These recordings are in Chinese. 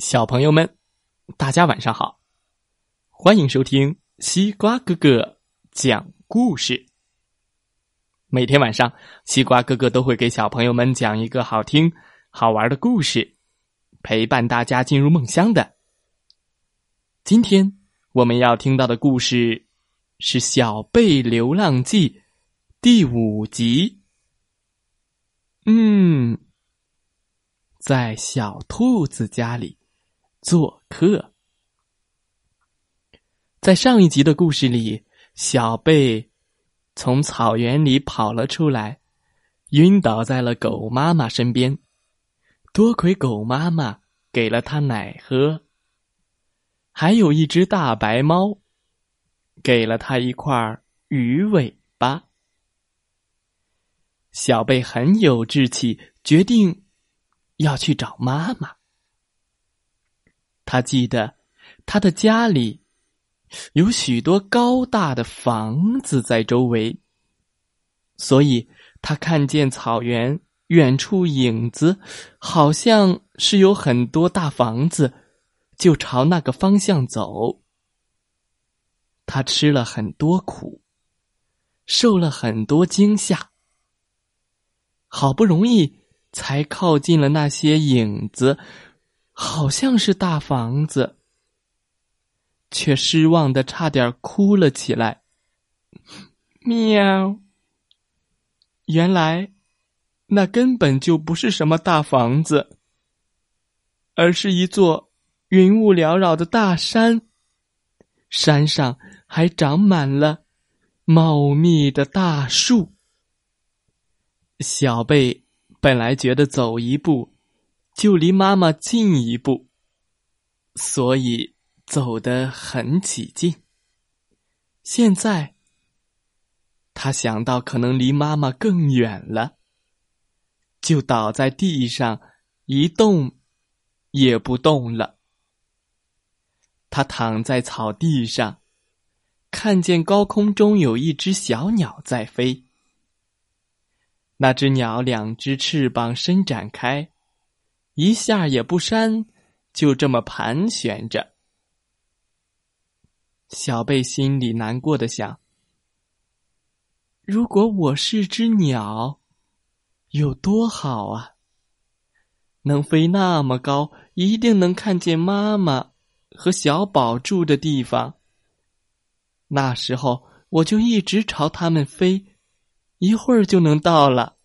小朋友们，大家晚上好！欢迎收听西瓜哥哥讲故事。每天晚上，西瓜哥哥都会给小朋友们讲一个好听、好玩的故事，陪伴大家进入梦乡的。今天我们要听到的故事是《小贝流浪记》第五集。嗯，在小兔子家里。做客，在上一集的故事里，小贝从草原里跑了出来，晕倒在了狗妈妈身边。多亏狗妈妈给了他奶喝，还有一只大白猫给了他一块鱼尾巴。小贝很有志气，决定要去找妈妈。他记得，他的家里有许多高大的房子在周围，所以他看见草原远处影子，好像是有很多大房子，就朝那个方向走。他吃了很多苦，受了很多惊吓，好不容易才靠近了那些影子。好像是大房子，却失望的差点哭了起来。喵！原来那根本就不是什么大房子，而是一座云雾缭绕的大山，山上还长满了茂密的大树。小贝本来觉得走一步。就离妈妈近一步，所以走得很起劲。现在，他想到可能离妈妈更远了，就倒在地上一动也不动了。他躺在草地上，看见高空中有一只小鸟在飞。那只鸟两只翅膀伸展开。一下也不扇，就这么盘旋着。小贝心里难过的想：如果我是只鸟，有多好啊！能飞那么高，一定能看见妈妈和小宝住的地方。那时候我就一直朝他们飞，一会儿就能到了。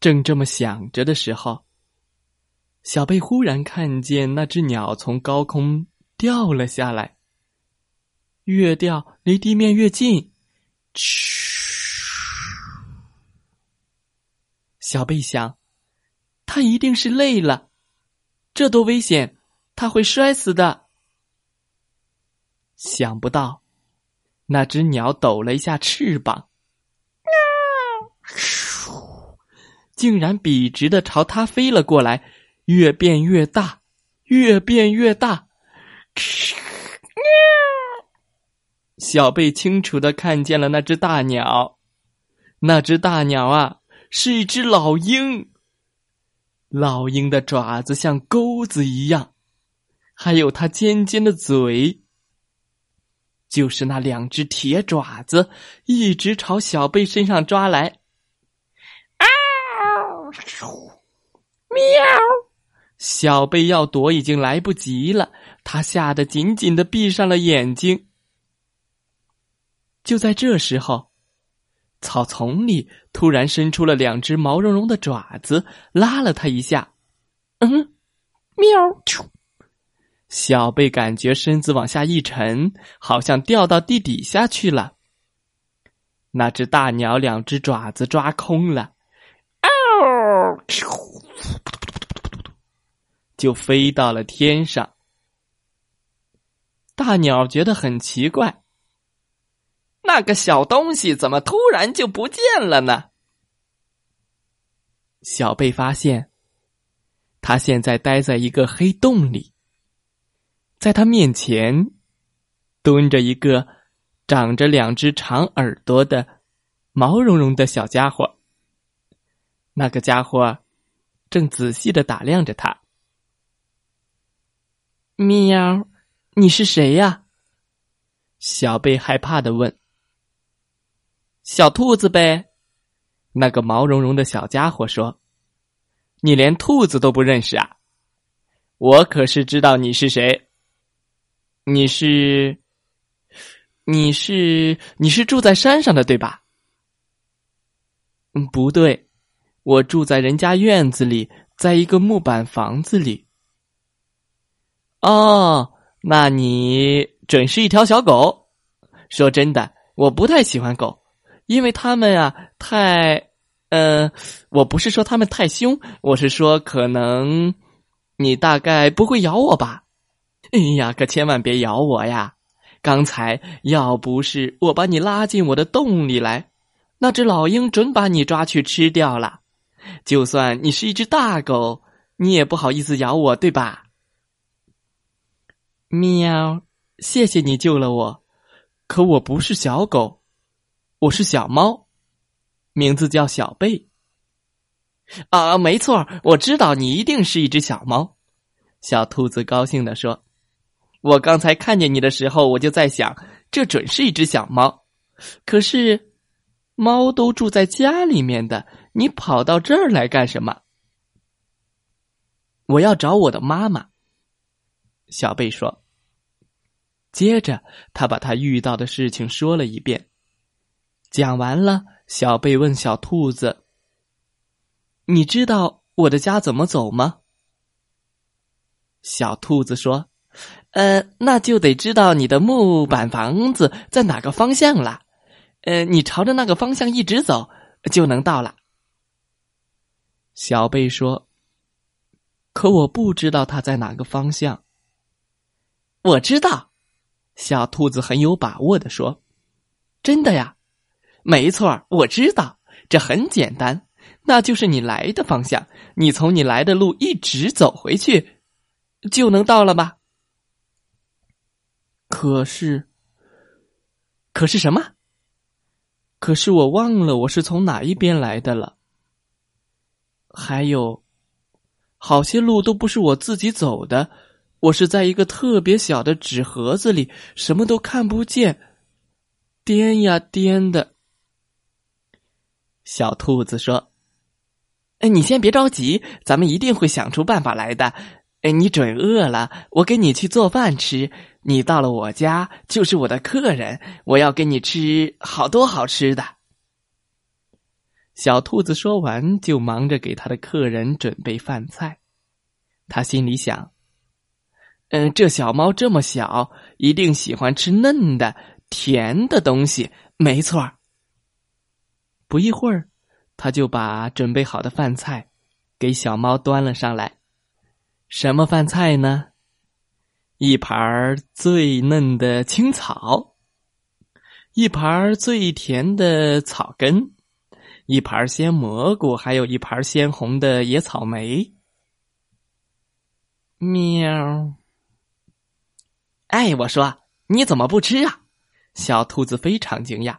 正这么想着的时候。小贝忽然看见那只鸟从高空掉了下来，越掉离地面越近。嘘！小贝想，它一定是累了，这多危险，它会摔死的。想不到，那只鸟抖了一下翅膀，竟然笔直的朝它飞了过来。越变越大，越变越大。小贝清楚的看见了那只大鸟，那只大鸟啊，是一只老鹰。老鹰的爪子像钩子一样，还有它尖尖的嘴，就是那两只铁爪子，一直朝小贝身上抓来。啊！喵！小贝要躲已经来不及了，他吓得紧紧的闭上了眼睛。就在这时候，草丛里突然伸出了两只毛茸茸的爪子，拉了他一下。嗯，喵！啾小贝感觉身子往下一沉，好像掉到地底下去了。那只大鸟两只爪子抓空了。嗷！就飞到了天上。大鸟觉得很奇怪，那个小东西怎么突然就不见了呢？小贝发现，他现在待在一个黑洞里，在他面前蹲着一个长着两只长耳朵的毛茸茸的小家伙。那个家伙正仔细的打量着他。喵，你是谁呀？小贝害怕的问。小兔子呗，那个毛茸茸的小家伙说：“你连兔子都不认识啊？我可是知道你是谁。你是，你是，你是住在山上的对吧？嗯，不对，我住在人家院子里，在一个木板房子里。哦，那你准是一条小狗。说真的，我不太喜欢狗，因为它们啊太……呃，我不是说它们太凶，我是说可能你大概不会咬我吧。哎呀，可千万别咬我呀！刚才要不是我把你拉进我的洞里来，那只老鹰准把你抓去吃掉了。就算你是一只大狗，你也不好意思咬我，对吧？喵，谢谢你救了我，可我不是小狗，我是小猫，名字叫小贝。啊，没错，我知道你一定是一只小猫。小兔子高兴地说。我刚才看见你的时候，我就在想，这准是一只小猫。可是，猫都住在家里面的，你跑到这儿来干什么？我要找我的妈妈。小贝说。接着，他把他遇到的事情说了一遍。讲完了，小贝问小兔子：“你知道我的家怎么走吗？”小兔子说。呃，那就得知道你的木板房子在哪个方向了。呃，你朝着那个方向一直走，就能到了。小贝说：“可我不知道它在哪个方向。”我知道，小兔子很有把握的说：“真的呀，没错，我知道，这很简单，那就是你来的方向。你从你来的路一直走回去，就能到了吧？”可是，可是什么？可是我忘了我是从哪一边来的了。还有，好些路都不是我自己走的，我是在一个特别小的纸盒子里，什么都看不见，颠呀颠的。小兔子说：“哎，你先别着急，咱们一定会想出办法来的。哎，你准饿了，我给你去做饭吃。”你到了我家就是我的客人，我要给你吃好多好吃的。小兔子说完，就忙着给他的客人准备饭菜。他心里想：“嗯，这小猫这么小，一定喜欢吃嫩的、甜的东西。”没错。不一会儿，他就把准备好的饭菜给小猫端了上来。什么饭菜呢？一盘最嫩的青草，一盘最甜的草根，一盘鲜蘑菇，还有一盘鲜红的野草莓。喵！哎，我说你怎么不吃啊？小兔子非常惊讶。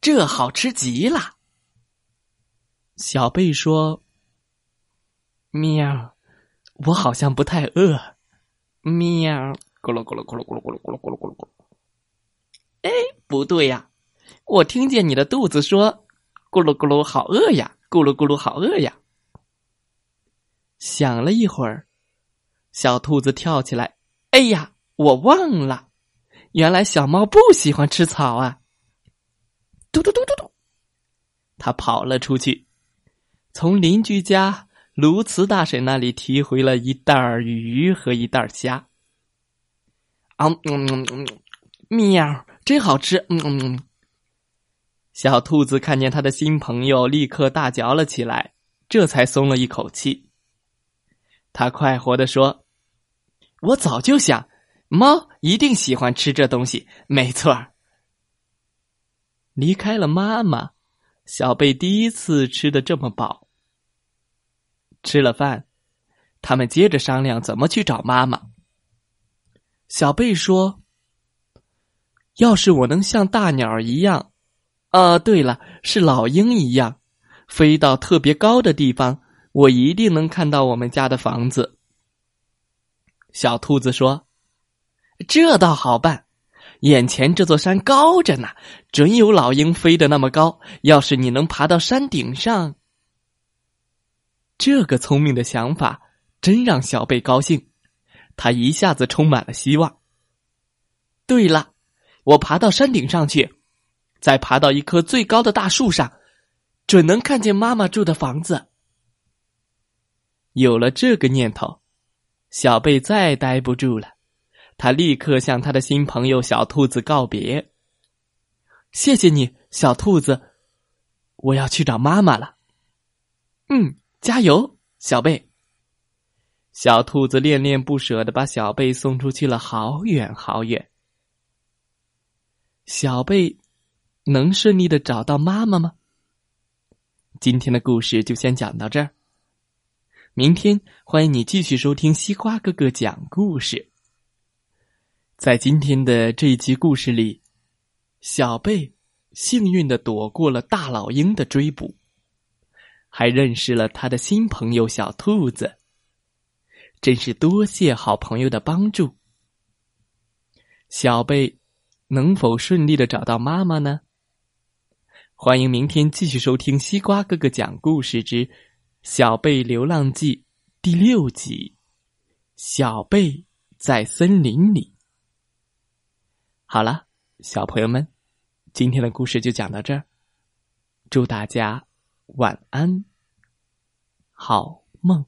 这好吃极了。小贝说：“喵，我好像不太饿。”喵，咕噜咕噜咕噜咕噜咕噜咕噜咕噜咕噜咕噜。哎，不对呀，我听见你的肚子说：“咕噜咕噜，好饿呀！”咕噜咕噜，好饿呀。想了一会儿，小兔子跳起来：“哎呀，我忘了，原来小猫不喜欢吃草啊！”嘟嘟嘟嘟嘟，它跑了出去，从邻居家。卢茨大婶那里提回了一袋鱼和一袋虾。啊，嗯嗯嗯，喵，真好吃！嗯嗯嗯。小兔子看见他的新朋友，立刻大嚼了起来，这才松了一口气。他快活的说：“我早就想，猫一定喜欢吃这东西，没错。”离开了妈妈，小贝第一次吃的这么饱。吃了饭，他们接着商量怎么去找妈妈。小贝说：“要是我能像大鸟一样，啊，对了，是老鹰一样，飞到特别高的地方，我一定能看到我们家的房子。”小兔子说：“这倒好办，眼前这座山高着呢，准有老鹰飞得那么高。要是你能爬到山顶上，这个聪明的想法真让小贝高兴，他一下子充满了希望。对了，我爬到山顶上去，再爬到一棵最高的大树上，准能看见妈妈住的房子。有了这个念头。”小贝再待不住了，他立刻向他的新朋友小兔子告别。谢谢你，小兔子，我要去找妈妈了。嗯，加油，小贝。小兔子恋恋不舍的把小贝送出去了好远好远。小贝能顺利的找到妈妈吗？今天的故事就先讲到这儿。明天欢迎你继续收听西瓜哥哥讲故事。在今天的这一集故事里，小贝幸运的躲过了大老鹰的追捕，还认识了他的新朋友小兔子。真是多谢好朋友的帮助。小贝能否顺利的找到妈妈呢？欢迎明天继续收听西瓜哥哥讲故事之。《小贝流浪记》第六集，小贝在森林里。好了，小朋友们，今天的故事就讲到这儿。祝大家晚安，好梦。